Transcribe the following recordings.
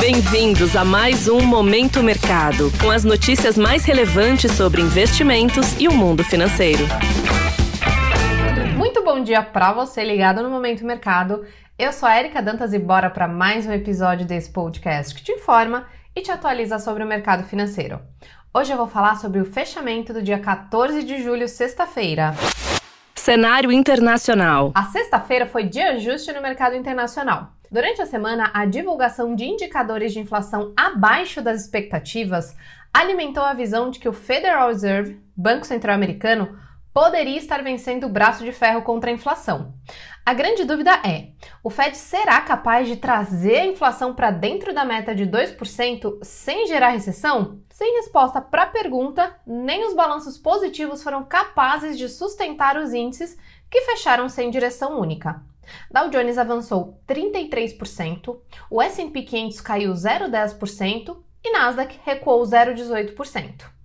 Bem-vindos a mais um Momento Mercado, com as notícias mais relevantes sobre investimentos e o mundo financeiro. Muito bom dia para você ligado no Momento Mercado. Eu sou a Erika Dantas e bora para mais um episódio desse podcast que te informa e te atualiza sobre o mercado financeiro. Hoje eu vou falar sobre o fechamento do dia 14 de julho, sexta-feira. Cenário internacional. A sexta-feira foi de ajuste no mercado internacional. Durante a semana, a divulgação de indicadores de inflação abaixo das expectativas alimentou a visão de que o Federal Reserve, Banco Central Americano, poderia estar vencendo o braço de ferro contra a inflação. A grande dúvida é: o Fed será capaz de trazer a inflação para dentro da meta de 2% sem gerar recessão? Sem resposta para a pergunta, nem os balanços positivos foram capazes de sustentar os índices que fecharam sem direção única. Dow Jones avançou 33%, o S&P 500 caiu 0,10% e Nasdaq recuou 0,18%.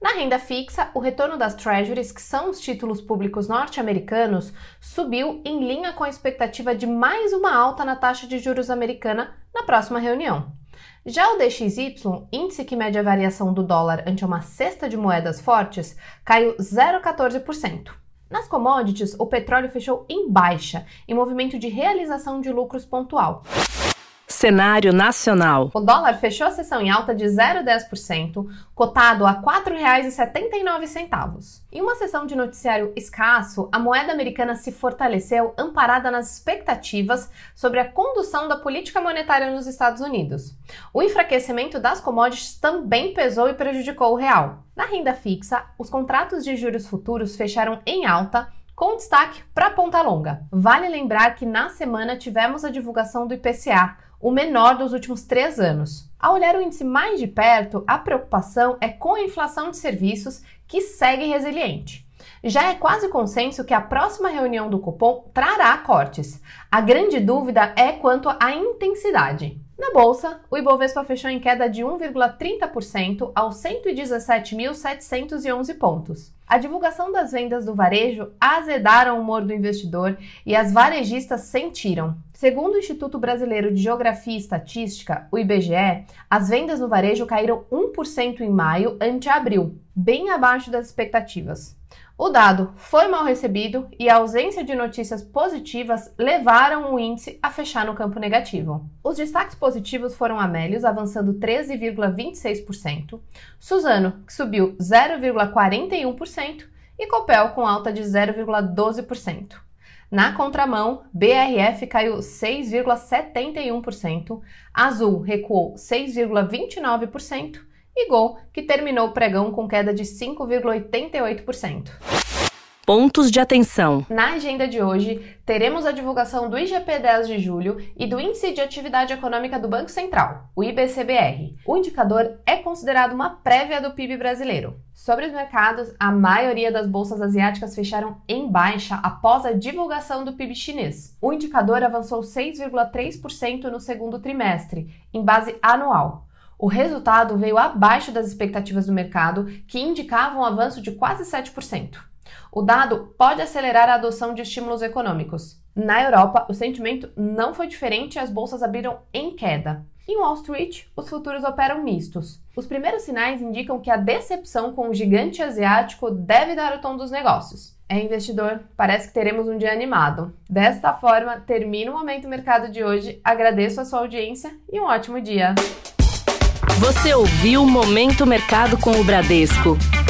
Na renda fixa, o retorno das Treasuries, que são os títulos públicos norte-americanos, subiu em linha com a expectativa de mais uma alta na taxa de juros americana na próxima reunião. Já o DXY, índice que mede a variação do dólar ante uma cesta de moedas fortes, caiu 0,14%. Nas commodities, o petróleo fechou em baixa, em movimento de realização de lucros pontual. Cenário nacional. O dólar fechou a sessão em alta de 0,10%, cotado a R$ 4,79. Em uma sessão de noticiário escasso, a moeda americana se fortaleceu amparada nas expectativas sobre a condução da política monetária nos Estados Unidos. O enfraquecimento das commodities também pesou e prejudicou o real. Na renda fixa, os contratos de juros futuros fecharam em alta com destaque para ponta longa. Vale lembrar que na semana tivemos a divulgação do IPCA, o menor dos últimos três anos. Ao olhar o índice mais de perto, a preocupação é com a inflação de serviços, que segue resiliente. Já é quase consenso que a próxima reunião do cupom trará cortes. A grande dúvida é quanto à intensidade. Na bolsa, o Ibovespa fechou em queda de 1,30% aos 117.711 pontos. A divulgação das vendas do varejo azedaram o humor do investidor e as varejistas sentiram. Segundo o Instituto Brasileiro de Geografia e Estatística, o IBGE, as vendas no varejo caíram 1% em maio ante abril, bem abaixo das expectativas. O dado foi mal recebido e a ausência de notícias positivas levaram o índice a fechar no campo negativo. Os destaques positivos foram Amélios avançando 13,26%, Suzano, que subiu 0,41%, e Copel com alta de 0,12%. Na contramão, BRF caiu 6,71%, Azul recuou 6,29% e Gol, que terminou o pregão com queda de 5,88%. Pontos de atenção. Na agenda de hoje, teremos a divulgação do IGP 10 de julho e do Índice de Atividade Econômica do Banco Central, o IBCBR. O indicador é considerado uma prévia do PIB brasileiro. Sobre os mercados, a maioria das bolsas asiáticas fecharam em baixa após a divulgação do PIB chinês. O indicador avançou 6,3% no segundo trimestre, em base anual. O resultado veio abaixo das expectativas do mercado, que indicavam um avanço de quase 7%. O dado pode acelerar a adoção de estímulos econômicos. Na Europa, o sentimento não foi diferente e as bolsas abriram em queda. Em Wall Street, os futuros operam mistos. Os primeiros sinais indicam que a decepção com o gigante asiático deve dar o tom dos negócios. É investidor, parece que teremos um dia animado. Desta forma, termina o Momento Mercado de hoje. Agradeço a sua audiência e um ótimo dia. Você ouviu Momento Mercado com o Bradesco.